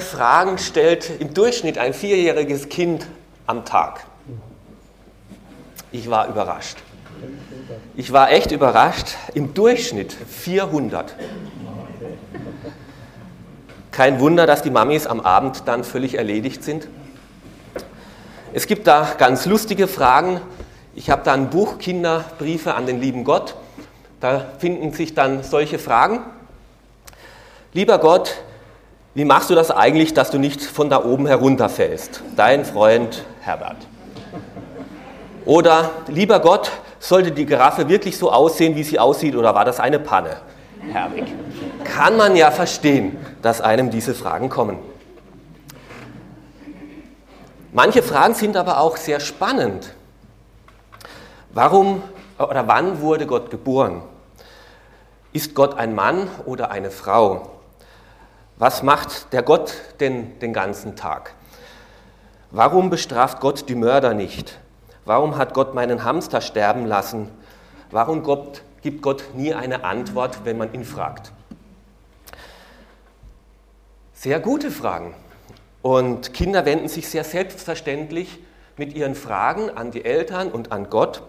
Fragen stellt im Durchschnitt ein vierjähriges Kind am Tag? Ich war überrascht. Ich war echt überrascht. Im Durchschnitt 400. Kein Wunder, dass die Mamis am Abend dann völlig erledigt sind. Es gibt da ganz lustige Fragen. Ich habe da ein Buch Kinderbriefe an den lieben Gott. Da finden sich dann solche Fragen. Lieber Gott, wie machst du das eigentlich, dass du nicht von da oben herunterfällst? Dein Freund Herbert. Oder, lieber Gott, sollte die Giraffe wirklich so aussehen, wie sie aussieht, oder war das eine Panne? Herwig. Kann man ja verstehen, dass einem diese Fragen kommen. Manche Fragen sind aber auch sehr spannend. Warum oder wann wurde Gott geboren? Ist Gott ein Mann oder eine Frau? Was macht der Gott denn den ganzen Tag? Warum bestraft Gott die Mörder nicht? Warum hat Gott meinen Hamster sterben lassen? Warum Gott, gibt Gott nie eine Antwort, wenn man ihn fragt? Sehr gute Fragen. Und Kinder wenden sich sehr selbstverständlich mit ihren Fragen an die Eltern und an Gott.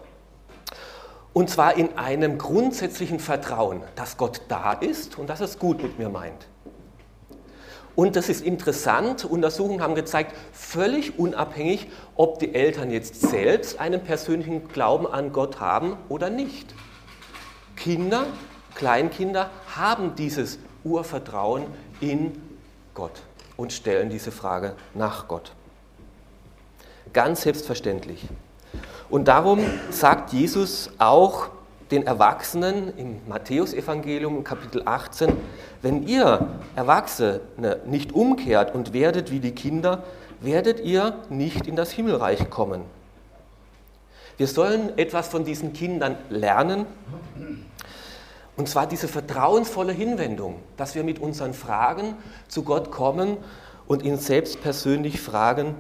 Und zwar in einem grundsätzlichen Vertrauen, dass Gott da ist und dass es gut mit mir meint. Und das ist interessant, Untersuchungen haben gezeigt, völlig unabhängig, ob die Eltern jetzt selbst einen persönlichen Glauben an Gott haben oder nicht. Kinder, Kleinkinder haben dieses Urvertrauen in Gott und stellen diese Frage nach Gott. Ganz selbstverständlich. Und darum sagt Jesus auch den Erwachsenen im Matthäusevangelium Kapitel 18, wenn ihr Erwachsene nicht umkehrt und werdet wie die Kinder, werdet ihr nicht in das Himmelreich kommen. Wir sollen etwas von diesen Kindern lernen, und zwar diese vertrauensvolle Hinwendung, dass wir mit unseren Fragen zu Gott kommen und ihn selbst persönlich fragen.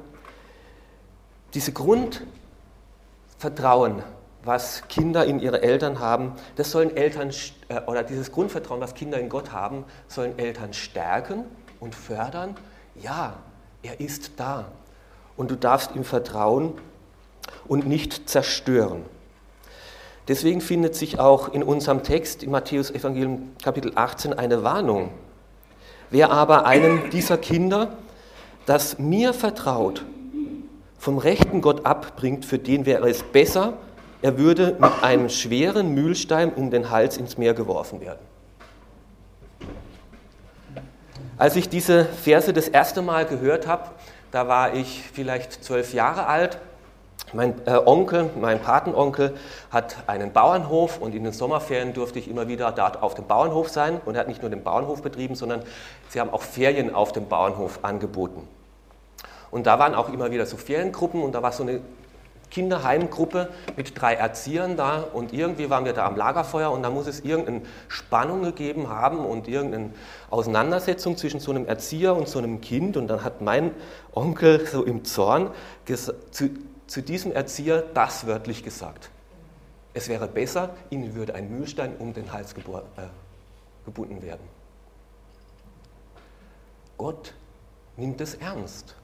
Diese Grundvertrauen, was Kinder in ihre Eltern haben, das sollen Eltern, äh, oder dieses Grundvertrauen, was Kinder in Gott haben, sollen Eltern stärken und fördern. Ja, er ist da. Und du darfst ihm vertrauen und nicht zerstören. Deswegen findet sich auch in unserem Text im Matthäus Evangelium Kapitel 18 eine Warnung. Wer aber einem dieser Kinder, das mir vertraut, vom rechten Gott abbringt, für den wäre es besser, er würde mit einem schweren Mühlstein um den Hals ins Meer geworfen werden. Als ich diese Verse das erste Mal gehört habe, da war ich vielleicht zwölf Jahre alt. Mein äh, Onkel, mein Patenonkel, hat einen Bauernhof und in den Sommerferien durfte ich immer wieder dort auf dem Bauernhof sein. Und er hat nicht nur den Bauernhof betrieben, sondern sie haben auch Ferien auf dem Bauernhof angeboten. Und da waren auch immer wieder so Feriengruppen und da war so eine Kinderheimgruppe mit drei Erziehern da und irgendwie waren wir da am Lagerfeuer und da muss es irgendeine Spannung gegeben haben und irgendeine Auseinandersetzung zwischen so einem Erzieher und so einem Kind und dann hat mein Onkel so im Zorn zu, zu diesem Erzieher das wörtlich gesagt. Es wäre besser, ihnen würde ein Mühlstein um den Hals äh, gebunden werden. Gott nimmt es ernst,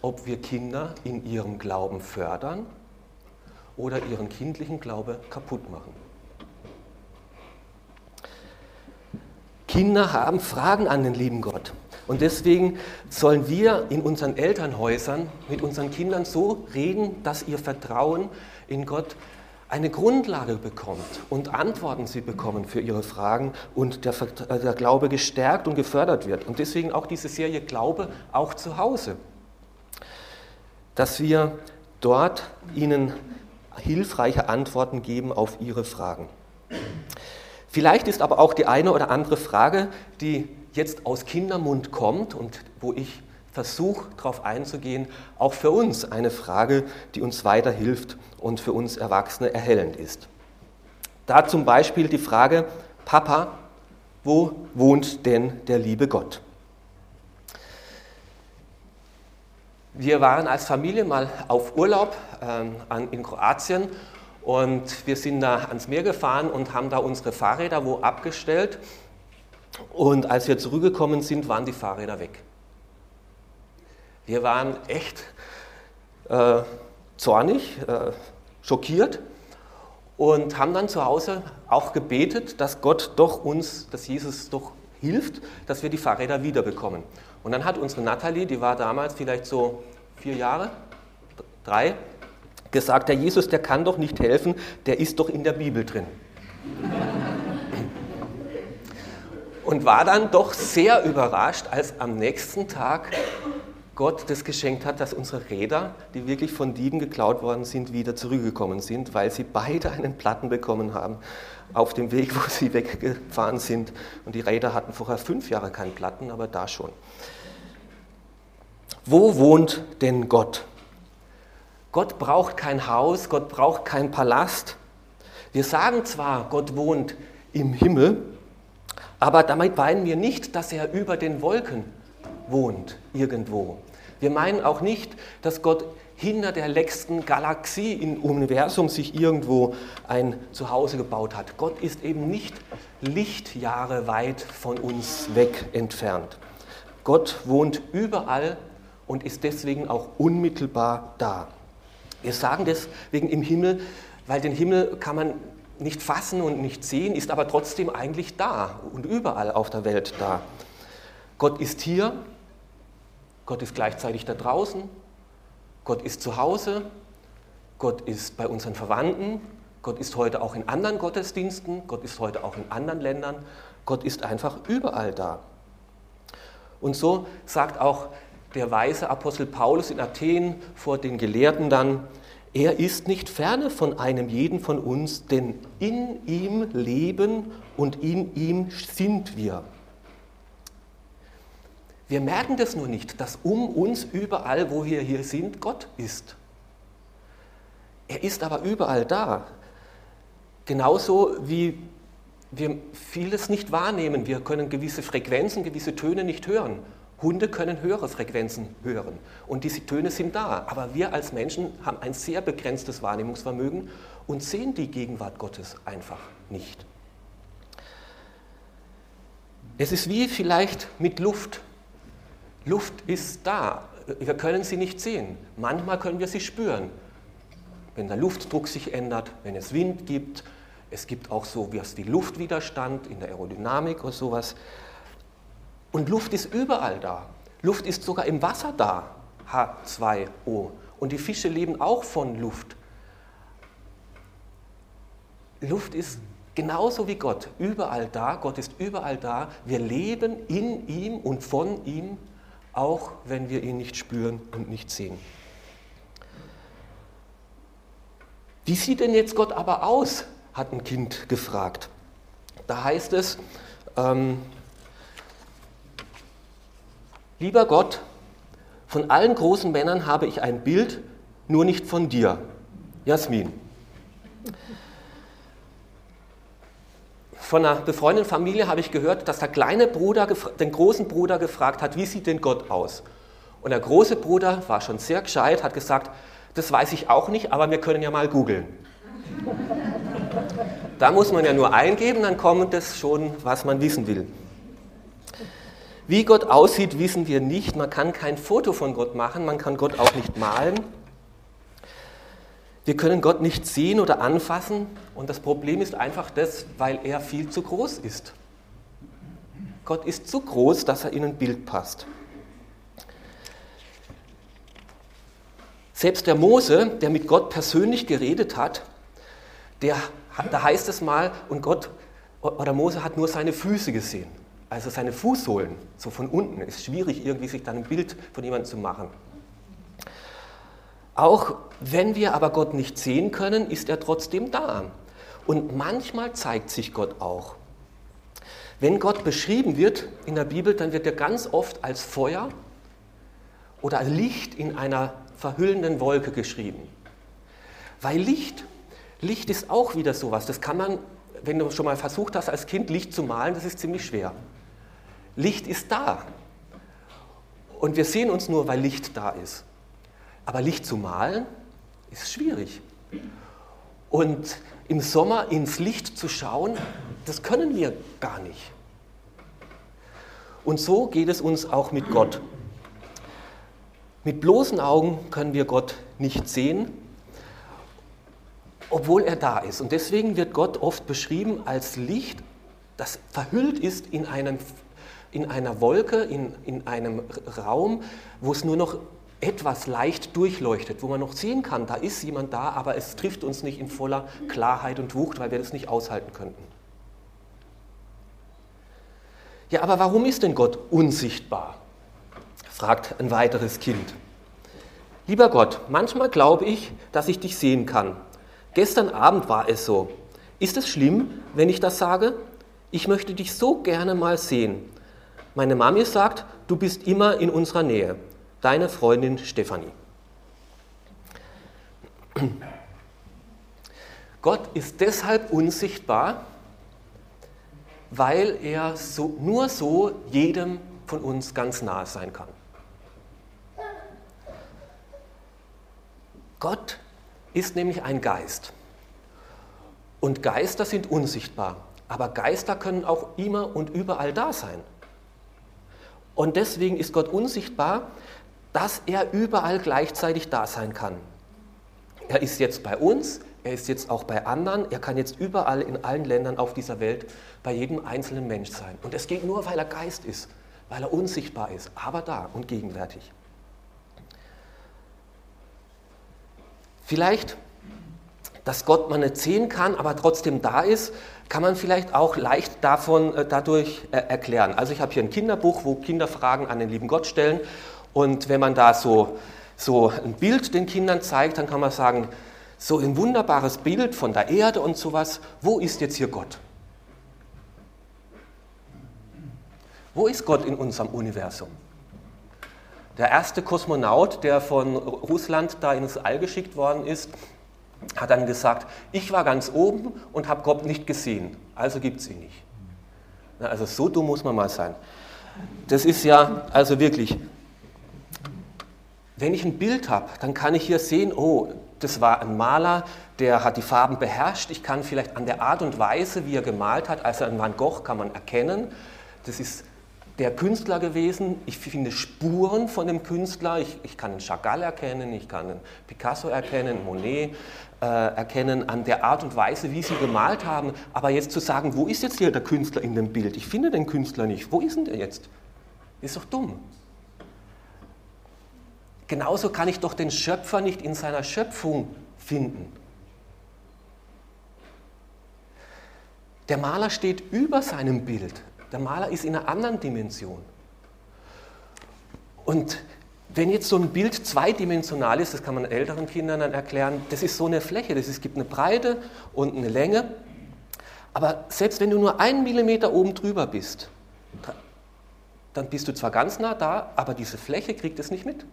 ob wir Kinder in ihrem Glauben fördern oder ihren kindlichen Glaube kaputt machen. Kinder haben Fragen an den lieben Gott. Und deswegen sollen wir in unseren Elternhäusern mit unseren Kindern so reden, dass ihr Vertrauen in Gott eine Grundlage bekommt und Antworten sie bekommen für ihre Fragen und der, der, Glaube gestärkt und gefördert wird. Und deswegen auch diese Serie Glaube auch zu Hause. Dass wir dort ihnen hilfreiche Antworten geben auf Ihre Fragen. Vielleicht ist aber auch die eine oder andere Frage, die jetzt aus Kindermund kommt und wo ich versuche, darauf einzugehen, auch für uns eine Frage, die uns weiterhilft und für uns Erwachsene erhellend ist. Da zum Beispiel die Frage, Papa, wo wohnt denn der liebe Gott? Wir waren als Familie mal auf Urlaub ähm, in Kroatien und wir sind da ans Meer gefahren und haben da unsere Fahrräder wo abgestellt. Und als wir zurückgekommen sind, waren die Fahrräder weg. Wir waren echt äh, zornig, äh, schockiert und haben dann zu Hause auch gebetet, dass Gott doch uns, dass Jesus doch hilft, dass wir die Fahrräder wiederbekommen. Und dann hat unsere Natalie, die war damals vielleicht so vier Jahre, drei, gesagt, der Jesus, der kann doch nicht helfen, der ist doch in der Bibel drin. Und war dann doch sehr überrascht, als am nächsten Tag Gott das geschenkt hat, dass unsere Räder, die wirklich von Dieben geklaut worden sind, wieder zurückgekommen sind, weil sie beide einen Platten bekommen haben auf dem Weg, wo sie weggefahren sind. Und die Räder hatten vorher fünf Jahre keinen Platten, aber da schon. Wo wohnt denn Gott? Gott braucht kein Haus, Gott braucht keinen Palast. Wir sagen zwar, Gott wohnt im Himmel, aber damit meinen wir nicht, dass er über den Wolken wohnt irgendwo. Wir meinen auch nicht, dass Gott hinter der letzten Galaxie im Universum sich irgendwo ein Zuhause gebaut hat. Gott ist eben nicht Lichtjahre weit von uns weg entfernt. Gott wohnt überall und ist deswegen auch unmittelbar da. Wir sagen deswegen im Himmel, weil den Himmel kann man nicht fassen und nicht sehen, ist aber trotzdem eigentlich da und überall auf der Welt da. Gott ist hier, Gott ist gleichzeitig da draußen, Gott ist zu Hause, Gott ist bei unseren Verwandten, Gott ist heute auch in anderen Gottesdiensten, Gott ist heute auch in anderen Ländern, Gott ist einfach überall da. Und so sagt auch der weise Apostel Paulus in Athen vor den Gelehrten dann, er ist nicht ferne von einem jeden von uns, denn in ihm leben und in ihm sind wir. Wir merken das nur nicht, dass um uns überall, wo wir hier sind, Gott ist. Er ist aber überall da. Genauso wie wir vieles nicht wahrnehmen. Wir können gewisse Frequenzen, gewisse Töne nicht hören. Hunde können höhere Frequenzen hören und diese Töne sind da. Aber wir als Menschen haben ein sehr begrenztes Wahrnehmungsvermögen und sehen die Gegenwart Gottes einfach nicht. Es ist wie vielleicht mit Luft. Luft ist da. Wir können sie nicht sehen. Manchmal können wir sie spüren. Wenn der Luftdruck sich ändert, wenn es Wind gibt, es gibt auch so wie Luftwiderstand in der Aerodynamik oder sowas. Und Luft ist überall da. Luft ist sogar im Wasser da, H2O. Und die Fische leben auch von Luft. Luft ist genauso wie Gott überall da. Gott ist überall da. Wir leben in ihm und von ihm auch wenn wir ihn nicht spüren und nicht sehen. Wie sieht denn jetzt Gott aber aus? hat ein Kind gefragt. Da heißt es, ähm, lieber Gott, von allen großen Männern habe ich ein Bild, nur nicht von dir. Jasmin. Von einer befreundeten Familie habe ich gehört, dass der kleine Bruder den großen Bruder gefragt hat, wie sieht denn Gott aus? Und der große Bruder war schon sehr gescheit, hat gesagt, das weiß ich auch nicht, aber wir können ja mal googeln. Da muss man ja nur eingeben, dann kommt das schon, was man wissen will. Wie Gott aussieht, wissen wir nicht. Man kann kein Foto von Gott machen, man kann Gott auch nicht malen. Wir können Gott nicht sehen oder anfassen und das Problem ist einfach das, weil er viel zu groß ist. Gott ist zu groß, dass er in ein Bild passt. Selbst der Mose, der mit Gott persönlich geredet hat, der, da heißt es mal, und Gott oder Mose hat nur seine Füße gesehen, also seine Fußsohlen, so von unten. Ist schwierig, irgendwie sich dann ein Bild von jemandem zu machen. Auch wenn wir aber Gott nicht sehen können, ist er trotzdem da. Und manchmal zeigt sich Gott auch. Wenn Gott beschrieben wird in der Bibel, dann wird er ganz oft als Feuer oder Licht in einer verhüllenden Wolke geschrieben. Weil Licht, Licht ist auch wieder sowas, das kann man, wenn du schon mal versucht hast, als Kind Licht zu malen, das ist ziemlich schwer. Licht ist da. Und wir sehen uns nur, weil Licht da ist. Aber Licht zu malen ist schwierig. Und im Sommer ins Licht zu schauen, das können wir gar nicht. Und so geht es uns auch mit Gott. Mit bloßen Augen können wir Gott nicht sehen, obwohl er da ist. Und deswegen wird Gott oft beschrieben als Licht, das verhüllt ist in, einem, in einer Wolke, in, in einem Raum, wo es nur noch etwas leicht durchleuchtet, wo man noch sehen kann, da ist jemand da, aber es trifft uns nicht in voller Klarheit und Wucht, weil wir das nicht aushalten könnten. Ja, aber warum ist denn Gott unsichtbar? fragt ein weiteres Kind. Lieber Gott, manchmal glaube ich, dass ich dich sehen kann. Gestern Abend war es so. Ist es schlimm, wenn ich das sage? Ich möchte dich so gerne mal sehen. Meine Mami sagt, du bist immer in unserer Nähe. Deine Freundin Stefanie. Gott ist deshalb unsichtbar, weil er so, nur so jedem von uns ganz nahe sein kann. Gott ist nämlich ein Geist. Und Geister sind unsichtbar. Aber Geister können auch immer und überall da sein. Und deswegen ist Gott unsichtbar, dass er überall gleichzeitig da sein kann. Er ist jetzt bei uns, er ist jetzt auch bei anderen, er kann jetzt überall in allen Ländern auf dieser Welt bei jedem einzelnen Mensch sein. Und es geht nur, weil er Geist ist, weil er unsichtbar ist, aber da und gegenwärtig. Vielleicht, dass Gott man nicht sehen kann, aber trotzdem da ist, kann man vielleicht auch leicht davon, äh, dadurch äh, erklären. Also ich habe hier ein Kinderbuch, wo Kinder Fragen an den lieben Gott stellen. Und wenn man da so, so ein Bild den Kindern zeigt, dann kann man sagen, so ein wunderbares Bild von der Erde und sowas, wo ist jetzt hier Gott? Wo ist Gott in unserem Universum? Der erste Kosmonaut, der von Russland da ins All geschickt worden ist, hat dann gesagt, ich war ganz oben und habe Gott nicht gesehen, also gibt es ihn nicht. Also so dumm muss man mal sein. Das ist ja also wirklich, wenn ich ein Bild habe, dann kann ich hier sehen, oh, das war ein Maler, der hat die Farben beherrscht. Ich kann vielleicht an der Art und Weise, wie er gemalt hat, also an Van Gogh kann man erkennen, das ist der Künstler gewesen. Ich finde Spuren von dem Künstler. Ich, ich kann einen Chagall erkennen, ich kann einen Picasso erkennen, Monet äh, erkennen an der Art und Weise, wie sie gemalt haben. Aber jetzt zu sagen, wo ist jetzt hier der Künstler in dem Bild? Ich finde den Künstler nicht. Wo ist denn der jetzt? Ist doch dumm. Genauso kann ich doch den Schöpfer nicht in seiner Schöpfung finden. Der Maler steht über seinem Bild. Der Maler ist in einer anderen Dimension. Und wenn jetzt so ein Bild zweidimensional ist, das kann man älteren Kindern dann erklären, das ist so eine Fläche, das ist, es gibt eine Breite und eine Länge. Aber selbst wenn du nur einen Millimeter oben drüber bist, dann bist du zwar ganz nah da, aber diese Fläche kriegt es nicht mit.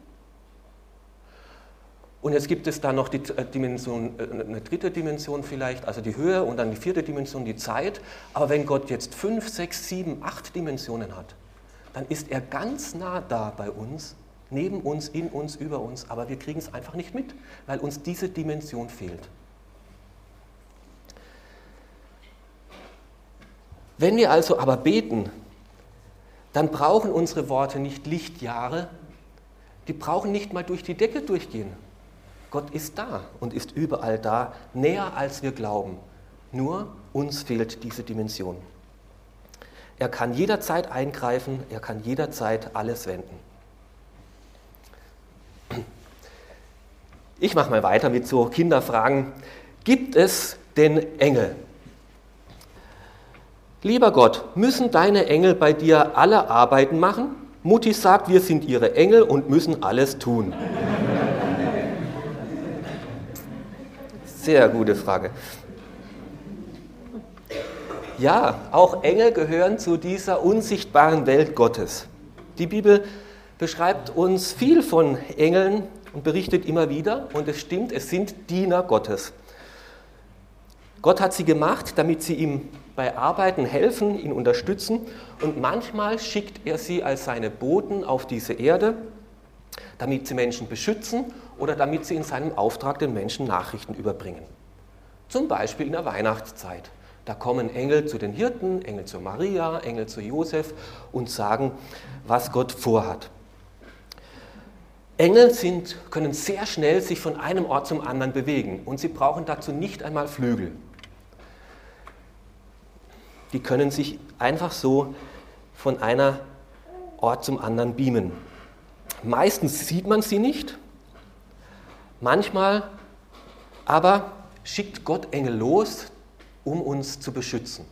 Und jetzt gibt es da noch die äh, Dimension, äh, eine dritte Dimension vielleicht, also die Höhe und dann die vierte Dimension, die Zeit. Aber wenn Gott jetzt fünf, sechs, sieben, acht Dimensionen hat, dann ist er ganz nah da bei uns, neben uns, in uns, über uns, aber wir kriegen es einfach nicht mit, weil uns diese Dimension fehlt. Wenn wir also aber beten, dann brauchen unsere Worte nicht Lichtjahre, die brauchen nicht mal durch die Decke durchgehen. Gott ist da und ist überall da, näher als wir glauben. Nur uns fehlt diese Dimension. Er kann jederzeit eingreifen, er kann jederzeit alles wenden. Ich mache mal weiter mit so Kinderfragen. Gibt es denn Engel? Lieber Gott, müssen deine Engel bei dir alle Arbeiten machen? Mutti sagt, wir sind ihre Engel und müssen alles tun. Sehr gute Frage. Ja, auch Engel gehören zu dieser unsichtbaren Welt Gottes. Die Bibel beschreibt uns viel von Engeln und berichtet immer wieder, und es stimmt, es sind Diener Gottes. Gott hat sie gemacht, damit sie ihm bei Arbeiten helfen, ihn unterstützen, und manchmal schickt er sie als seine Boten auf diese Erde, damit sie Menschen beschützen oder damit sie in seinem Auftrag den Menschen Nachrichten überbringen. Zum Beispiel in der Weihnachtszeit. Da kommen Engel zu den Hirten, Engel zu Maria, Engel zu Josef und sagen, was Gott vorhat. Engel sind, können sehr schnell sich von einem Ort zum anderen bewegen und sie brauchen dazu nicht einmal Flügel. Die können sich einfach so von einer Ort zum anderen beamen. Meistens sieht man sie nicht, manchmal aber schickt Gott Engel los, um uns zu beschützen.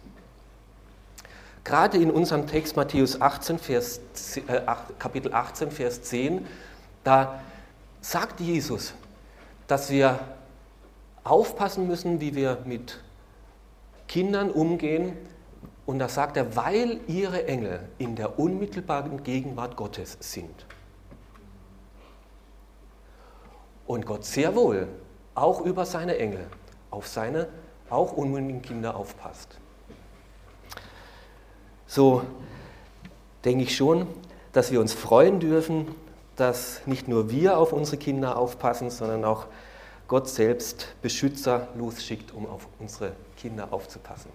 Gerade in unserem Text Matthäus 18, Vers, äh, Kapitel 18, Vers 10, da sagt Jesus, dass wir aufpassen müssen, wie wir mit Kindern umgehen. Und da sagt er, weil ihre Engel in der unmittelbaren Gegenwart Gottes sind. Und Gott sehr wohl auch über seine Engel auf seine auch unmündigen Kinder aufpasst. So denke ich schon, dass wir uns freuen dürfen, dass nicht nur wir auf unsere Kinder aufpassen, sondern auch Gott selbst Beschützer losschickt, um auf unsere Kinder aufzupassen.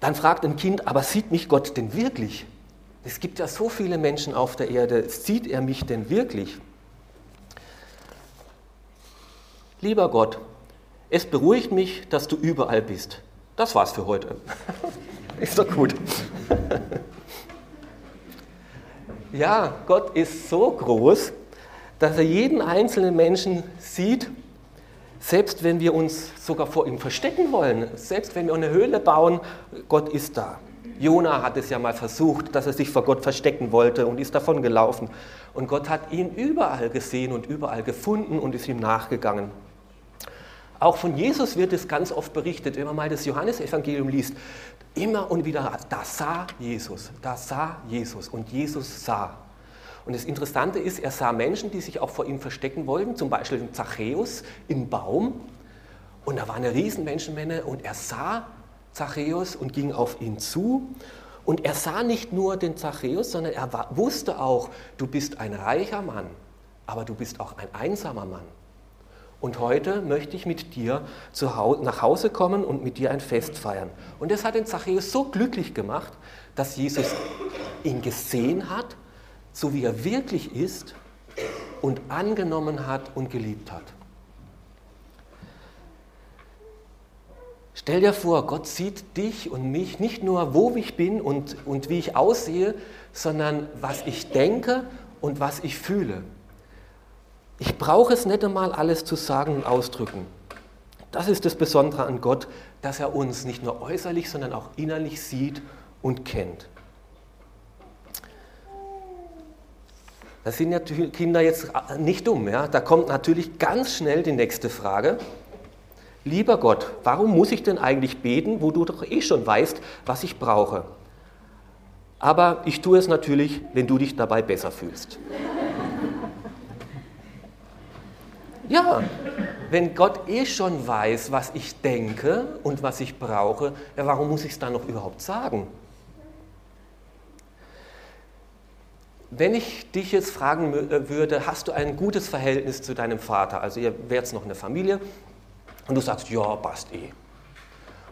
Dann fragt ein Kind, aber sieht mich Gott denn wirklich? Es gibt ja so viele Menschen auf der Erde, sieht er mich denn wirklich? Lieber Gott, es beruhigt mich, dass du überall bist. Das war's für heute. Ist doch gut. Ja, Gott ist so groß, dass er jeden einzelnen Menschen sieht, selbst wenn wir uns sogar vor ihm verstecken wollen, selbst wenn wir eine Höhle bauen, Gott ist da. Jona hat es ja mal versucht, dass er sich vor Gott verstecken wollte und ist davon gelaufen. Und Gott hat ihn überall gesehen und überall gefunden und ist ihm nachgegangen. Auch von Jesus wird es ganz oft berichtet, wenn man mal das Johannesevangelium liest. Immer und wieder, da sah Jesus, da sah Jesus und Jesus sah. Und das Interessante ist, er sah Menschen, die sich auch vor ihm verstecken wollten, zum Beispiel Zachäus im Baum. Und da war eine riesen Menschenmenge und er sah Zachäus und ging auf ihn zu. Und er sah nicht nur den Zachäus, sondern er wusste auch, du bist ein reicher Mann, aber du bist auch ein einsamer Mann. Und heute möchte ich mit dir nach Hause kommen und mit dir ein Fest feiern. Und das hat den Zachäus so glücklich gemacht, dass Jesus ihn gesehen hat, so wie er wirklich ist, und angenommen hat und geliebt hat. Stell dir vor, Gott sieht dich und mich nicht nur, wo ich bin und, und wie ich aussehe, sondern was ich denke und was ich fühle. Ich brauche es nicht einmal alles zu sagen und ausdrücken. Das ist das Besondere an Gott, dass er uns nicht nur äußerlich, sondern auch innerlich sieht und kennt. Das sind ja Kinder jetzt nicht dumm. Ja? Da kommt natürlich ganz schnell die nächste Frage. Lieber Gott, warum muss ich denn eigentlich beten, wo du doch eh schon weißt, was ich brauche? Aber ich tue es natürlich, wenn du dich dabei besser fühlst. Ja, wenn Gott eh schon weiß, was ich denke und was ich brauche, ja, warum muss ich es dann noch überhaupt sagen? Wenn ich dich jetzt fragen äh, würde, hast du ein gutes Verhältnis zu deinem Vater? Also ihr wärt noch eine Familie und du sagst, ja, passt eh.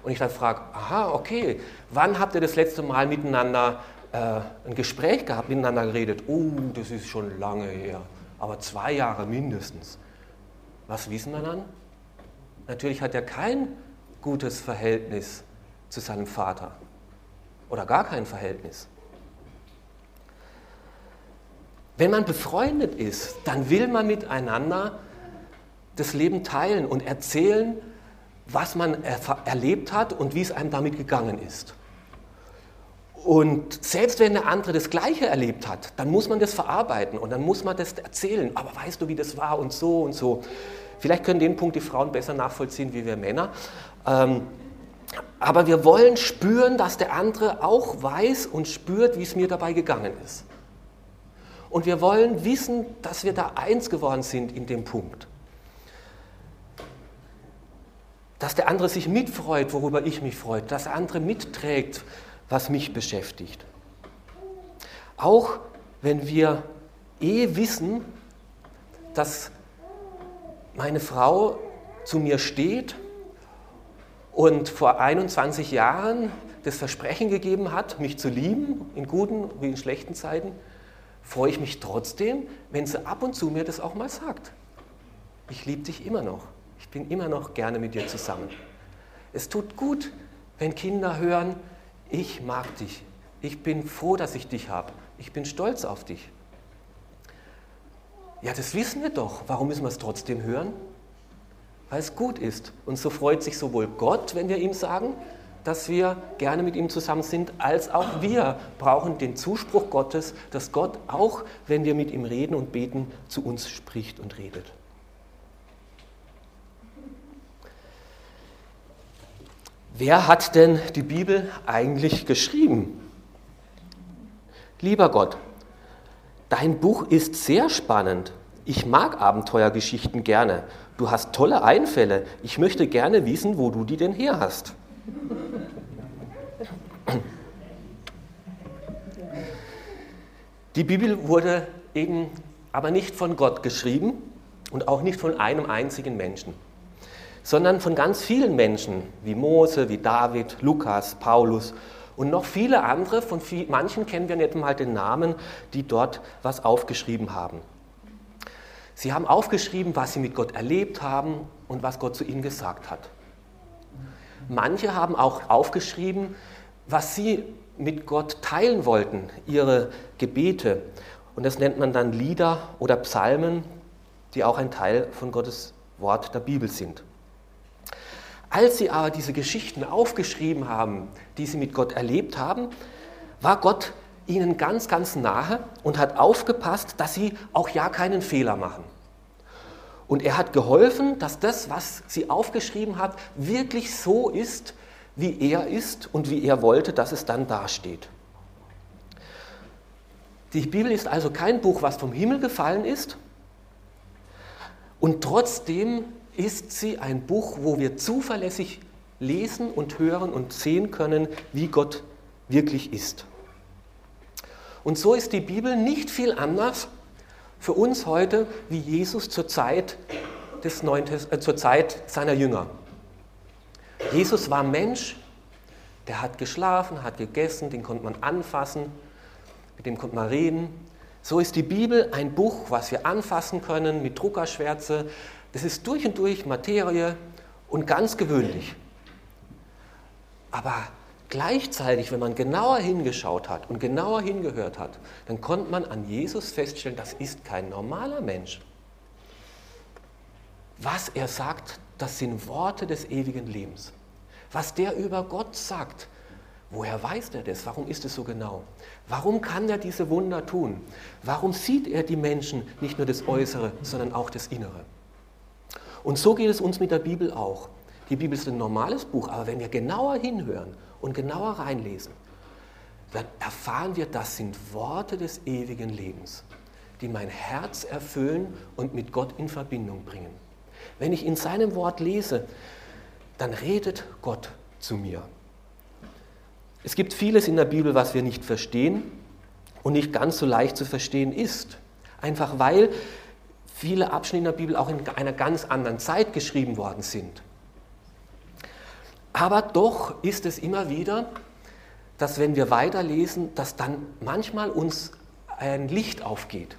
Und ich dann frage, aha, okay, wann habt ihr das letzte Mal miteinander äh, ein Gespräch gehabt, miteinander geredet? Oh, das ist schon lange her, aber zwei Jahre mindestens. Was wissen wir dann? Natürlich hat er kein gutes Verhältnis zu seinem Vater oder gar kein Verhältnis. Wenn man befreundet ist, dann will man miteinander das Leben teilen und erzählen, was man erlebt hat und wie es einem damit gegangen ist. Und selbst wenn der andere das Gleiche erlebt hat, dann muss man das verarbeiten und dann muss man das erzählen. Aber weißt du, wie das war und so und so. Vielleicht können den Punkt die Frauen besser nachvollziehen wie wir Männer. Ähm, aber wir wollen spüren, dass der andere auch weiß und spürt, wie es mir dabei gegangen ist. Und wir wollen wissen, dass wir da eins geworden sind in dem Punkt. Dass der andere sich mitfreut, worüber ich mich freue. Dass der andere mitträgt, was mich beschäftigt. Auch wenn wir eh wissen, dass meine Frau zu mir steht und vor 21 Jahren das Versprechen gegeben hat, mich zu lieben, in guten wie in schlechten Zeiten, freue ich mich trotzdem, wenn sie ab und zu mir das auch mal sagt. Ich liebe dich immer noch. Ich bin immer noch gerne mit dir zusammen. Es tut gut, wenn Kinder hören, ich mag dich. Ich bin froh, dass ich dich habe. Ich bin stolz auf dich. Ja, das wissen wir doch. Warum müssen wir es trotzdem hören? Weil es gut ist. Und so freut sich sowohl Gott, wenn wir ihm sagen, dass wir gerne mit ihm zusammen sind, als auch wir brauchen den Zuspruch Gottes, dass Gott auch, wenn wir mit ihm reden und beten, zu uns spricht und redet. Wer hat denn die Bibel eigentlich geschrieben? Lieber Gott, dein Buch ist sehr spannend. Ich mag Abenteuergeschichten gerne. Du hast tolle Einfälle. Ich möchte gerne wissen, wo du die denn her hast. Die Bibel wurde eben aber nicht von Gott geschrieben und auch nicht von einem einzigen Menschen, sondern von ganz vielen Menschen wie Mose, wie David, Lukas, Paulus und noch viele andere. Von viel, manchen kennen wir nicht mal den Namen, die dort was aufgeschrieben haben. Sie haben aufgeschrieben, was sie mit Gott erlebt haben und was Gott zu ihnen gesagt hat. Manche haben auch aufgeschrieben, was sie mit Gott teilen wollten, ihre Gebete. Und das nennt man dann Lieder oder Psalmen, die auch ein Teil von Gottes Wort der Bibel sind. Als sie aber diese Geschichten aufgeschrieben haben, die sie mit Gott erlebt haben, war Gott ihnen ganz, ganz nahe und hat aufgepasst, dass sie auch ja keinen Fehler machen. Und er hat geholfen, dass das, was sie aufgeschrieben hat, wirklich so ist, wie er ist und wie er wollte, dass es dann dasteht. Die Bibel ist also kein Buch, was vom Himmel gefallen ist. Und trotzdem ist sie ein Buch, wo wir zuverlässig lesen und hören und sehen können, wie Gott wirklich ist. Und so ist die Bibel nicht viel anders für uns heute wie Jesus zur Zeit, des Neuen, äh, zur Zeit seiner Jünger. Jesus war Mensch, der hat geschlafen, hat gegessen, den konnte man anfassen, mit dem konnte man reden. So ist die Bibel ein Buch, was wir anfassen können mit Druckerschwärze, das ist durch und durch Materie und ganz gewöhnlich. Aber gleichzeitig, wenn man genauer hingeschaut hat und genauer hingehört hat, dann konnte man an Jesus feststellen, das ist kein normaler Mensch. Was er sagt, das sind Worte des ewigen Lebens. Was der über Gott sagt, woher weiß er das? Warum ist es so genau? Warum kann er diese Wunder tun? Warum sieht er die Menschen nicht nur das Äußere, sondern auch das Innere? Und so geht es uns mit der Bibel auch. Die Bibel ist ein normales Buch, aber wenn wir genauer hinhören und genauer reinlesen, dann erfahren wir, das sind Worte des ewigen Lebens, die mein Herz erfüllen und mit Gott in Verbindung bringen. Wenn ich in seinem Wort lese, dann redet Gott zu mir. Es gibt vieles in der Bibel, was wir nicht verstehen und nicht ganz so leicht zu verstehen ist. Einfach weil viele Abschnitte in der Bibel auch in einer ganz anderen Zeit geschrieben worden sind. Aber doch ist es immer wieder, dass wenn wir weiterlesen, dass dann manchmal uns ein Licht aufgeht.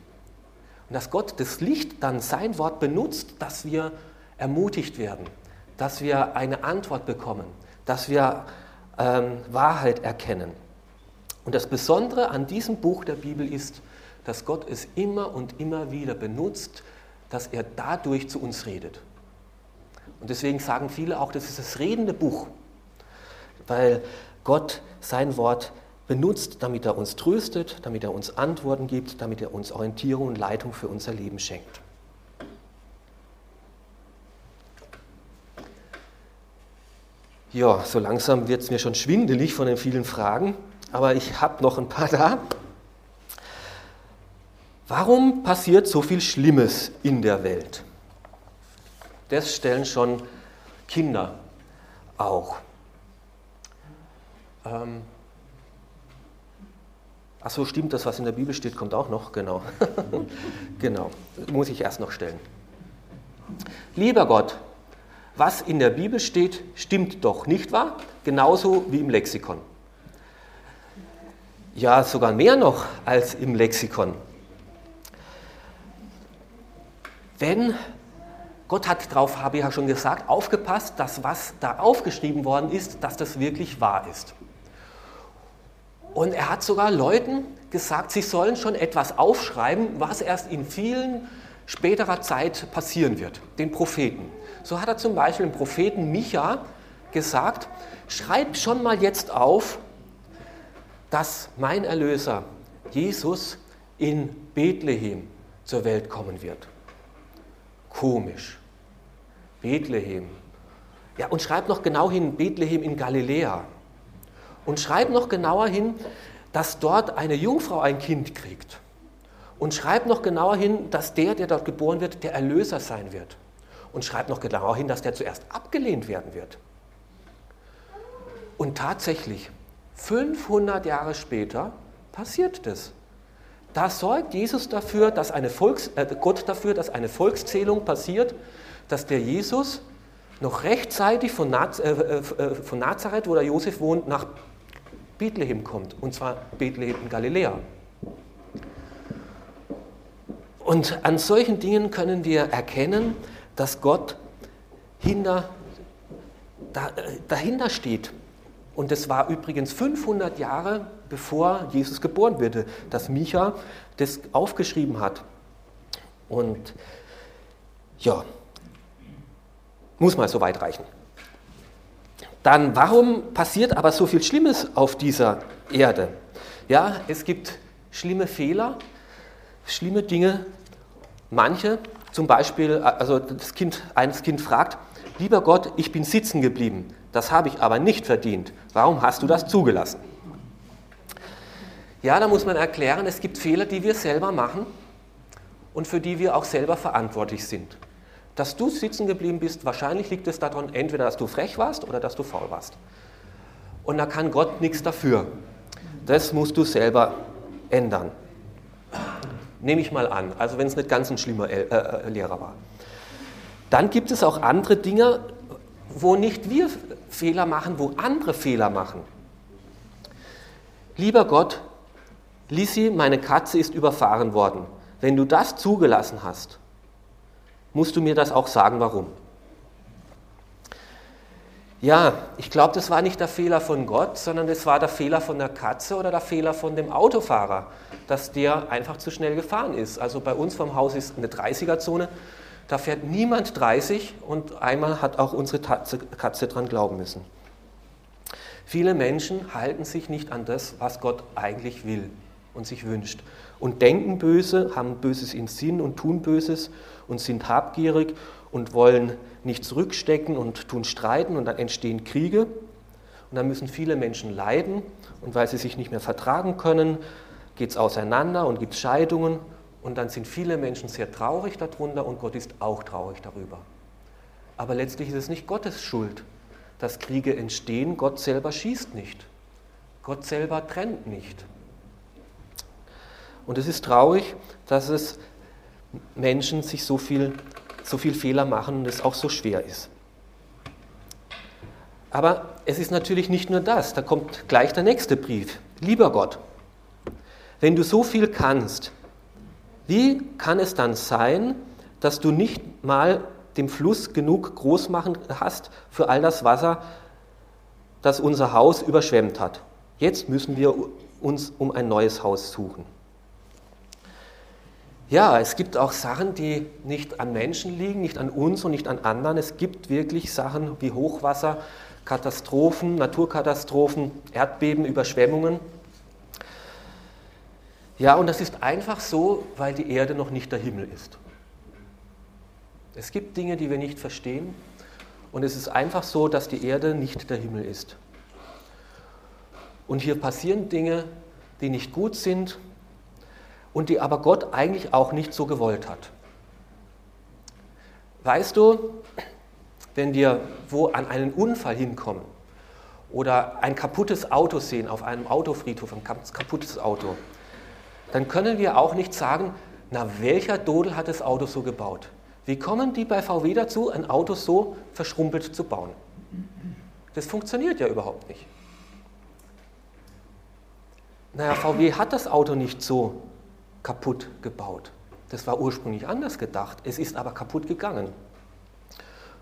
Und dass Gott das Licht dann sein Wort benutzt, dass wir ermutigt werden, dass wir eine Antwort bekommen, dass wir ähm, Wahrheit erkennen. Und das Besondere an diesem Buch der Bibel ist, dass Gott es immer und immer wieder benutzt, dass er dadurch zu uns redet. Und deswegen sagen viele auch, das ist das redende Buch, weil Gott sein Wort benutzt, damit er uns tröstet, damit er uns Antworten gibt, damit er uns Orientierung und Leitung für unser Leben schenkt. Ja, so langsam wird es mir schon schwindelig von den vielen Fragen, aber ich habe noch ein paar da. Warum passiert so viel Schlimmes in der Welt? Das stellen schon Kinder auch. Ähm, Ach so, stimmt das, was in der Bibel steht, kommt auch noch, genau. genau, muss ich erst noch stellen. Lieber Gott, was in der Bibel steht, stimmt doch, nicht wahr? Genauso wie im Lexikon. Ja, sogar mehr noch als im Lexikon. Wenn Gott hat darauf, habe ich ja schon gesagt, aufgepasst, dass was da aufgeschrieben worden ist, dass das wirklich wahr ist. Und er hat sogar Leuten gesagt, sie sollen schon etwas aufschreiben, was erst in vielen späterer Zeit passieren wird, den Propheten. So hat er zum Beispiel dem Propheten Micha gesagt, schreib schon mal jetzt auf, dass mein Erlöser, Jesus, in Bethlehem zur Welt kommen wird. Komisch. Bethlehem. Ja, und schreib noch genau hin, Bethlehem in Galiläa. Und schreib noch genauer hin, dass dort eine Jungfrau ein Kind kriegt. Und schreib noch genauer hin, dass der, der dort geboren wird, der Erlöser sein wird. Und schreib noch genauer hin, dass der zuerst abgelehnt werden wird. Und tatsächlich, 500 Jahre später passiert das. Da sorgt Jesus dafür, dass eine Volks, äh, Gott dafür, dass eine Volkszählung passiert, dass der Jesus noch rechtzeitig von, Naz, äh, äh, von Nazareth, wo der Josef wohnt, nach Bethlehem kommt, und zwar Bethlehem in Galiläa. Und an solchen Dingen können wir erkennen, dass Gott hinter, da, äh, dahinter steht. Und das war übrigens 500 Jahre bevor Jesus geboren wurde, dass Micha das aufgeschrieben hat. Und ja, muss mal so weit reichen. Dann, warum passiert aber so viel Schlimmes auf dieser Erde? Ja, es gibt schlimme Fehler, schlimme Dinge. Manche, zum Beispiel, also das Kind, eines Kind fragt, lieber Gott, ich bin sitzen geblieben, das habe ich aber nicht verdient. Warum hast du das zugelassen? Ja, da muss man erklären, es gibt Fehler, die wir selber machen und für die wir auch selber verantwortlich sind. Dass du sitzen geblieben bist, wahrscheinlich liegt es daran, entweder dass du frech warst oder dass du faul warst. Und da kann Gott nichts dafür. Das musst du selber ändern. Nehme ich mal an, also wenn es nicht ganz ein schlimmer äh, äh, Lehrer war. Dann gibt es auch andere Dinge, wo nicht wir Fehler machen, wo andere Fehler machen. Lieber Gott, Lisi, meine Katze ist überfahren worden. Wenn du das zugelassen hast, musst du mir das auch sagen, warum. Ja, ich glaube, das war nicht der Fehler von Gott, sondern das war der Fehler von der Katze oder der Fehler von dem Autofahrer, dass der einfach zu schnell gefahren ist. Also bei uns vom Haus ist eine 30er-Zone, da fährt niemand 30 und einmal hat auch unsere Katze dran glauben müssen. Viele Menschen halten sich nicht an das, was Gott eigentlich will und sich wünscht und denken böse, haben Böses im Sinn und tun Böses und sind habgierig und wollen nicht zurückstecken und tun streiten und dann entstehen Kriege und dann müssen viele Menschen leiden und weil sie sich nicht mehr vertragen können, geht es auseinander und gibt Scheidungen und dann sind viele Menschen sehr traurig darunter und Gott ist auch traurig darüber. Aber letztlich ist es nicht Gottes Schuld, dass Kriege entstehen. Gott selber schießt nicht. Gott selber trennt nicht. Und es ist traurig, dass es Menschen sich so viel, so viel Fehler machen und es auch so schwer ist. Aber es ist natürlich nicht nur das, da kommt gleich der nächste Brief. Lieber Gott, wenn du so viel kannst, wie kann es dann sein, dass du nicht mal den Fluss genug groß machen hast für all das Wasser, das unser Haus überschwemmt hat? Jetzt müssen wir uns um ein neues Haus suchen. Ja, es gibt auch Sachen, die nicht an Menschen liegen, nicht an uns und nicht an anderen. Es gibt wirklich Sachen wie Hochwasser, Katastrophen, Naturkatastrophen, Erdbeben, Überschwemmungen. Ja, und das ist einfach so, weil die Erde noch nicht der Himmel ist. Es gibt Dinge, die wir nicht verstehen und es ist einfach so, dass die Erde nicht der Himmel ist. Und hier passieren Dinge, die nicht gut sind, und die aber Gott eigentlich auch nicht so gewollt hat. Weißt du, wenn wir wo an einen Unfall hinkommen oder ein kaputtes Auto sehen auf einem Autofriedhof, ein kaputtes Auto, dann können wir auch nicht sagen, na welcher Dodel hat das Auto so gebaut? Wie kommen die bei VW dazu, ein Auto so verschrumpelt zu bauen? Das funktioniert ja überhaupt nicht. naja, VW hat das Auto nicht so kaputt gebaut. Das war ursprünglich anders gedacht. Es ist aber kaputt gegangen.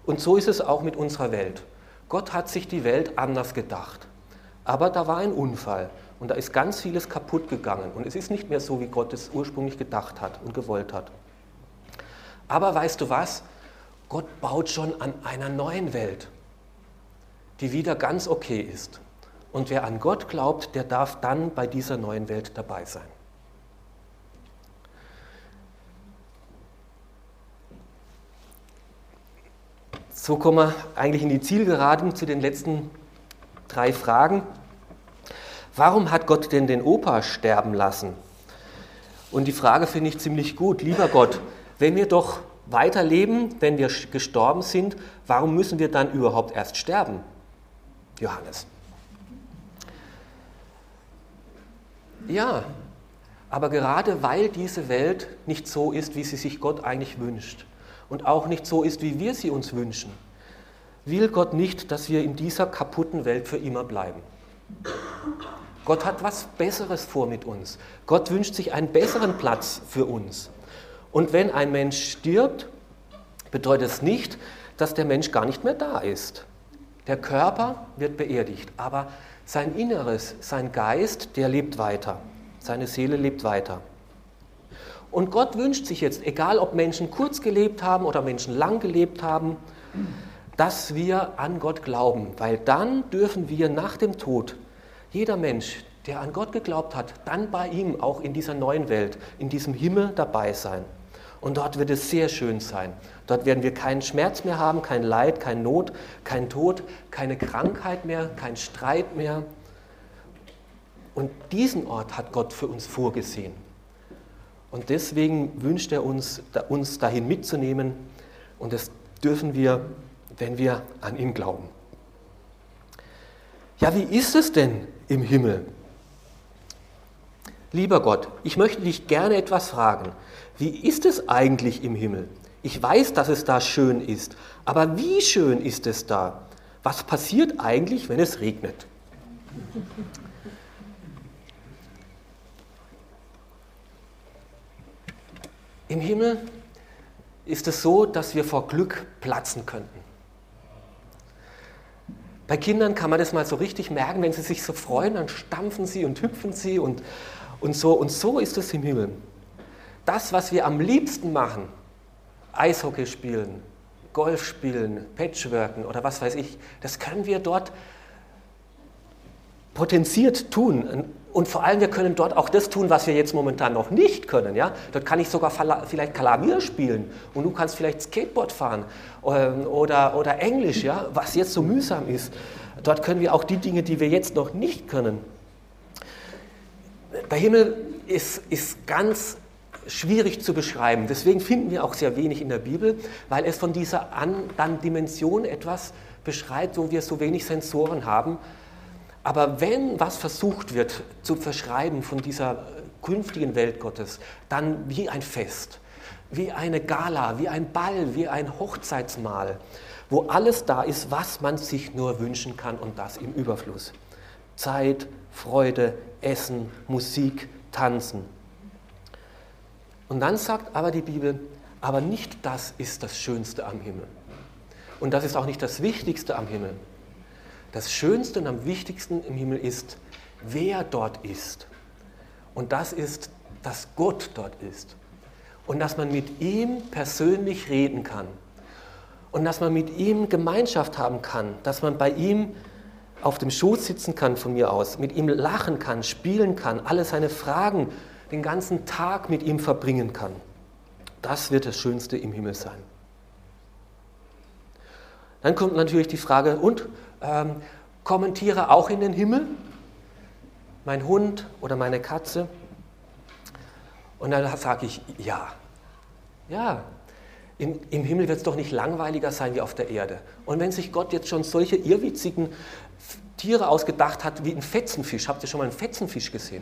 Und so ist es auch mit unserer Welt. Gott hat sich die Welt anders gedacht. Aber da war ein Unfall und da ist ganz vieles kaputt gegangen. Und es ist nicht mehr so, wie Gott es ursprünglich gedacht hat und gewollt hat. Aber weißt du was? Gott baut schon an einer neuen Welt, die wieder ganz okay ist. Und wer an Gott glaubt, der darf dann bei dieser neuen Welt dabei sein. So kommen wir eigentlich in die Zielgeraden zu den letzten drei Fragen. Warum hat Gott denn den Opa sterben lassen? Und die Frage finde ich ziemlich gut. Lieber Gott, wenn wir doch weiterleben, wenn wir gestorben sind, warum müssen wir dann überhaupt erst sterben? Johannes. Ja, aber gerade weil diese Welt nicht so ist, wie sie sich Gott eigentlich wünscht und auch nicht so ist, wie wir sie uns wünschen, will Gott nicht, dass wir in dieser kaputten Welt für immer bleiben. Gott hat was Besseres vor mit uns. Gott wünscht sich einen besseren Platz für uns. Und wenn ein Mensch stirbt, bedeutet es nicht, dass der Mensch gar nicht mehr da ist. Der Körper wird beerdigt, aber sein Inneres, sein Geist, der lebt weiter. Seine Seele lebt weiter. Und Gott wünscht sich jetzt, egal ob Menschen kurz gelebt haben oder Menschen lang gelebt haben, dass wir an Gott glauben, weil dann dürfen wir nach dem Tod, jeder Mensch, der an Gott geglaubt hat, dann bei ihm auch in dieser neuen Welt, in diesem Himmel dabei sein. Und dort wird es sehr schön sein. Dort werden wir keinen Schmerz mehr haben, kein Leid, kein Not, kein Tod, keine Krankheit mehr, kein Streit mehr. Und diesen Ort hat Gott für uns vorgesehen. Und deswegen wünscht er uns, uns dahin mitzunehmen. Und das dürfen wir, wenn wir an ihn glauben. Ja, wie ist es denn im Himmel? Lieber Gott, ich möchte dich gerne etwas fragen. Wie ist es eigentlich im Himmel? Ich weiß, dass es da schön ist, aber wie schön ist es da? Was passiert eigentlich, wenn es regnet? Im Himmel ist es so, dass wir vor Glück platzen könnten. Bei Kindern kann man das mal so richtig merken, wenn sie sich so freuen, dann stampfen sie und hüpfen sie und, und so. Und so ist es im Himmel. Das, was wir am liebsten machen, Eishockey spielen, Golf spielen, Patchworken oder was weiß ich, das können wir dort potenziert tun. Und vor allem, wir können dort auch das tun, was wir jetzt momentan noch nicht können. Ja? Dort kann ich sogar vielleicht Klavier spielen und du kannst vielleicht Skateboard fahren ähm, oder, oder Englisch, ja? was jetzt so mühsam ist. Dort können wir auch die Dinge, die wir jetzt noch nicht können. Der Himmel ist, ist ganz schwierig zu beschreiben. Deswegen finden wir auch sehr wenig in der Bibel, weil es von dieser anderen Dimension etwas beschreibt, wo wir so wenig Sensoren haben. Aber wenn was versucht wird zu verschreiben von dieser künftigen Welt Gottes, dann wie ein Fest, wie eine Gala, wie ein Ball, wie ein Hochzeitsmahl, wo alles da ist, was man sich nur wünschen kann und das im Überfluss. Zeit, Freude, Essen, Musik, Tanzen. Und dann sagt aber die Bibel, aber nicht das ist das Schönste am Himmel. Und das ist auch nicht das Wichtigste am Himmel. Das Schönste und am wichtigsten im Himmel ist, wer dort ist. Und das ist, dass Gott dort ist. Und dass man mit ihm persönlich reden kann. Und dass man mit ihm Gemeinschaft haben kann. Dass man bei ihm auf dem Schoß sitzen kann von mir aus, mit ihm lachen kann, spielen kann, alle seine Fragen den ganzen Tag mit ihm verbringen kann. Das wird das Schönste im Himmel sein. Dann kommt natürlich die Frage, und ähm, kommen Tiere auch in den Himmel? Mein Hund oder meine Katze? Und dann sage ich, ja. Ja, im, im Himmel wird es doch nicht langweiliger sein wie auf der Erde. Und wenn sich Gott jetzt schon solche irrwitzigen Tiere ausgedacht hat wie ein Fetzenfisch. Habt ihr schon mal einen Fetzenfisch gesehen?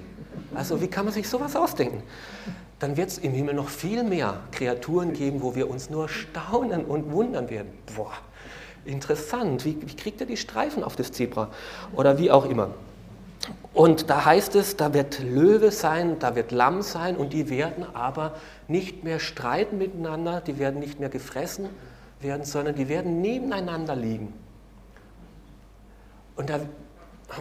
Also wie kann man sich sowas ausdenken? Dann wird es im Himmel noch viel mehr Kreaturen geben, wo wir uns nur staunen und wundern werden. Boah, interessant, wie, wie kriegt er die Streifen auf das Zebra? Oder wie auch immer. Und da heißt es, da wird Löwe sein, da wird Lamm sein und die werden aber nicht mehr streiten miteinander, die werden nicht mehr gefressen werden, sondern die werden nebeneinander liegen. Und, da,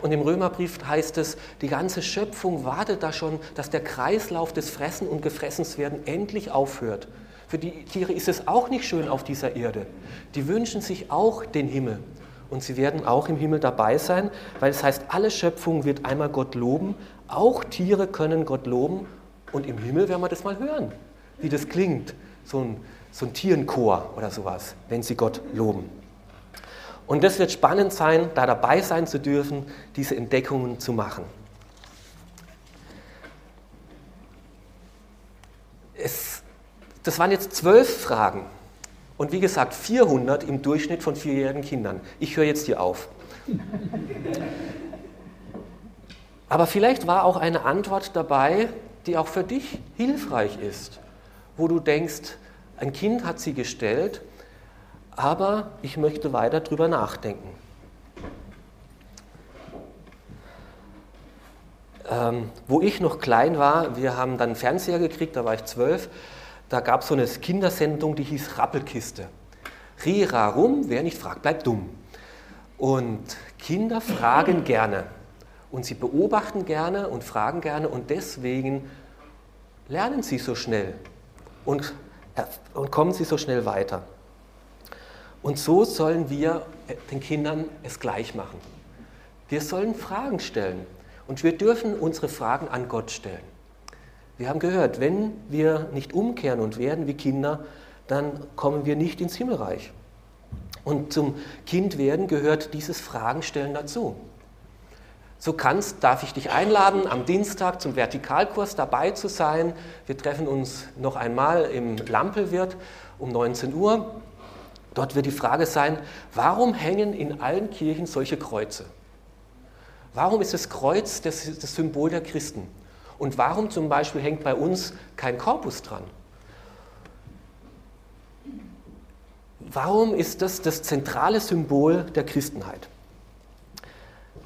und im Römerbrief heißt es, die ganze Schöpfung wartet da schon, dass der Kreislauf des Fressen und Gefressenswerden endlich aufhört. Für die Tiere ist es auch nicht schön auf dieser Erde. Die wünschen sich auch den Himmel. Und sie werden auch im Himmel dabei sein, weil es heißt, alle Schöpfung wird einmal Gott loben. Auch Tiere können Gott loben. Und im Himmel werden wir das mal hören, wie das klingt. So ein, so ein Tierenchor oder sowas, wenn sie Gott loben. Und das wird spannend sein, da dabei sein zu dürfen, diese Entdeckungen zu machen. Es, das waren jetzt zwölf Fragen. Und wie gesagt, 400 im Durchschnitt von vierjährigen Kindern. Ich höre jetzt hier auf. Aber vielleicht war auch eine Antwort dabei, die auch für dich hilfreich ist, wo du denkst, ein Kind hat sie gestellt, aber ich möchte weiter drüber nachdenken. Ähm, wo ich noch klein war, wir haben dann einen Fernseher gekriegt, da war ich zwölf, da gab es so eine Kindersendung, die hieß Rappelkiste. Rira rum, wer nicht fragt, bleibt dumm. Und Kinder fragen gerne und sie beobachten gerne und fragen gerne und deswegen lernen sie so schnell und, und kommen sie so schnell weiter. Und so sollen wir den Kindern es gleich machen. Wir sollen Fragen stellen und wir dürfen unsere Fragen an Gott stellen. Wir haben gehört, wenn wir nicht umkehren und werden wie Kinder, dann kommen wir nicht ins Himmelreich. Und zum Kindwerden gehört dieses Fragenstellen dazu. So kannst, darf ich dich einladen, am Dienstag zum Vertikalkurs dabei zu sein. Wir treffen uns noch einmal im Lampelwirt um 19 Uhr Dort wird die Frage sein, warum hängen in allen Kirchen solche Kreuze? Warum ist das Kreuz das, das Symbol der Christen? Und warum zum Beispiel hängt bei uns kein Korpus dran? Warum ist das das zentrale Symbol der Christenheit?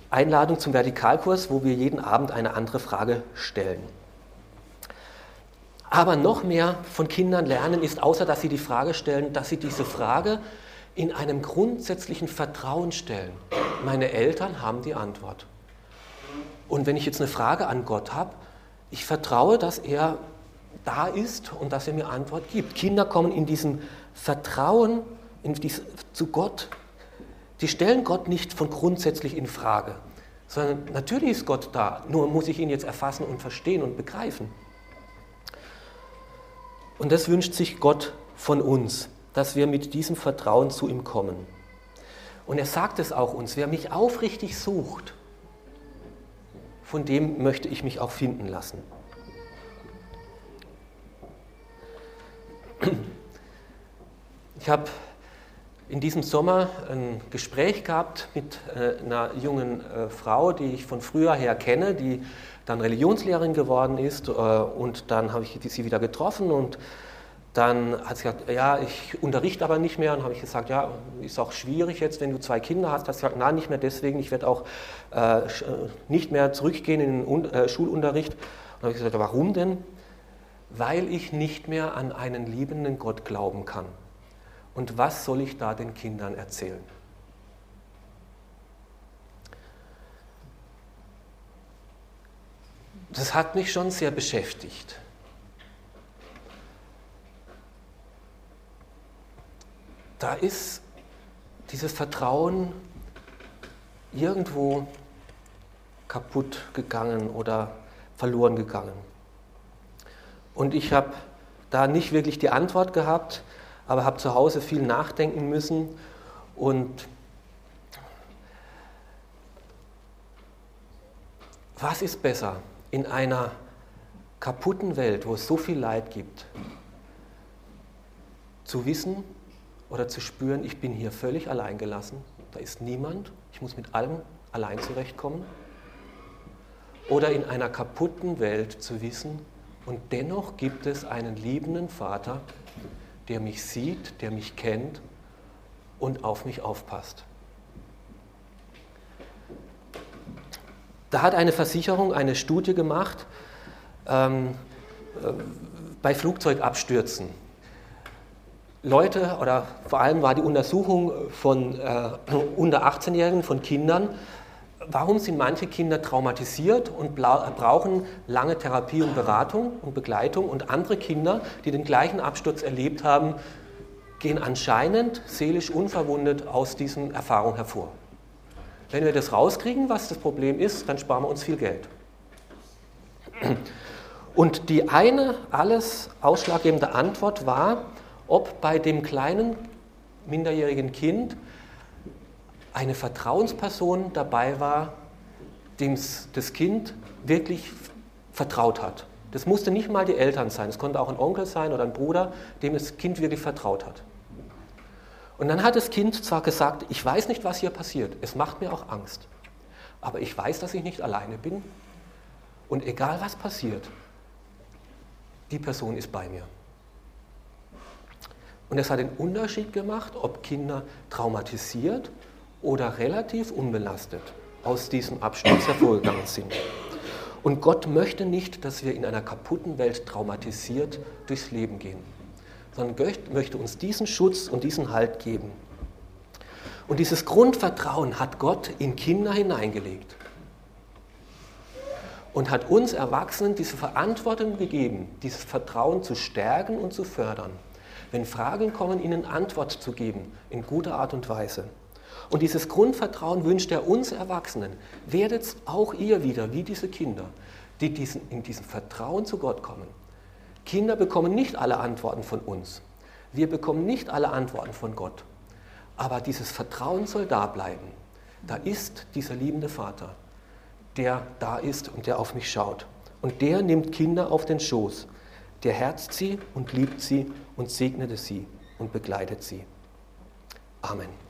Einladung zum Vertikalkurs, wo wir jeden Abend eine andere Frage stellen. Aber noch mehr von Kindern lernen ist, außer dass sie die Frage stellen, dass sie diese Frage in einem grundsätzlichen Vertrauen stellen. Meine Eltern haben die Antwort. Und wenn ich jetzt eine Frage an Gott habe, ich vertraue, dass er da ist und dass er mir Antwort gibt. Kinder kommen in diesem Vertrauen in dies, zu Gott. Die stellen Gott nicht von grundsätzlich in Frage, sondern natürlich ist Gott da, nur muss ich ihn jetzt erfassen und verstehen und begreifen. Und das wünscht sich Gott von uns, dass wir mit diesem Vertrauen zu ihm kommen. Und er sagt es auch uns, wer mich aufrichtig sucht, von dem möchte ich mich auch finden lassen. Ich habe in diesem Sommer ein Gespräch gehabt mit äh, einer jungen äh, Frau, die ich von früher her kenne, die dann Religionslehrerin geworden ist äh, und dann habe ich sie wieder getroffen und dann hat sie gesagt, ja, ich unterrichte aber nicht mehr. Und habe ich gesagt, ja, ist auch schwierig jetzt, wenn du zwei Kinder hast. Hat sie gesagt, nein, nicht mehr deswegen. Ich werde auch äh, nicht mehr zurückgehen in den äh, Schulunterricht. Und habe ich gesagt, warum denn? Weil ich nicht mehr an einen liebenden Gott glauben kann. Und was soll ich da den Kindern erzählen? das hat mich schon sehr beschäftigt. Da ist dieses Vertrauen irgendwo kaputt gegangen oder verloren gegangen. Und ich habe da nicht wirklich die Antwort gehabt, aber habe zu Hause viel nachdenken müssen und was ist besser? in einer kaputten Welt, wo es so viel Leid gibt, zu wissen oder zu spüren, ich bin hier völlig allein gelassen, da ist niemand, ich muss mit allem allein zurechtkommen. Oder in einer kaputten Welt zu wissen, und dennoch gibt es einen liebenden Vater, der mich sieht, der mich kennt und auf mich aufpasst. Da hat eine Versicherung eine Studie gemacht ähm, äh, bei Flugzeugabstürzen. Leute, oder vor allem war die Untersuchung von äh, unter 18-Jährigen, von Kindern, warum sind manche Kinder traumatisiert und brauchen lange Therapie und Beratung und Begleitung und andere Kinder, die den gleichen Absturz erlebt haben, gehen anscheinend seelisch unverwundet aus diesen Erfahrungen hervor. Wenn wir das rauskriegen, was das Problem ist, dann sparen wir uns viel Geld. Und die eine alles ausschlaggebende Antwort war, ob bei dem kleinen minderjährigen Kind eine Vertrauensperson dabei war, dem das Kind wirklich vertraut hat. Das musste nicht mal die Eltern sein, es konnte auch ein Onkel sein oder ein Bruder, dem das Kind wirklich vertraut hat. Und dann hat das Kind zwar gesagt, ich weiß nicht, was hier passiert, es macht mir auch Angst, aber ich weiß, dass ich nicht alleine bin und egal was passiert, die Person ist bei mir. Und es hat einen Unterschied gemacht, ob Kinder traumatisiert oder relativ unbelastet aus diesem Absturz hervorgegangen sind. Und Gott möchte nicht, dass wir in einer kaputten Welt traumatisiert durchs Leben gehen, sondern Gott möchte uns diesen Schutz und diesen Halt geben. Und dieses Grundvertrauen hat Gott in Kinder hineingelegt und hat uns Erwachsenen diese Verantwortung gegeben, dieses Vertrauen zu stärken und zu fördern. Wenn Fragen kommen, ihnen Antwort zu geben, in guter Art und Weise. Und dieses Grundvertrauen wünscht er uns Erwachsenen. Werdet auch ihr wieder wie diese Kinder, die diesen, in diesem Vertrauen zu Gott kommen. Kinder bekommen nicht alle Antworten von uns. Wir bekommen nicht alle Antworten von Gott. Aber dieses Vertrauen soll da bleiben. Da ist dieser liebende Vater, der da ist und der auf mich schaut. Und der nimmt Kinder auf den Schoß. Der herzt sie und liebt sie und segnete sie und begleitet sie. Amen.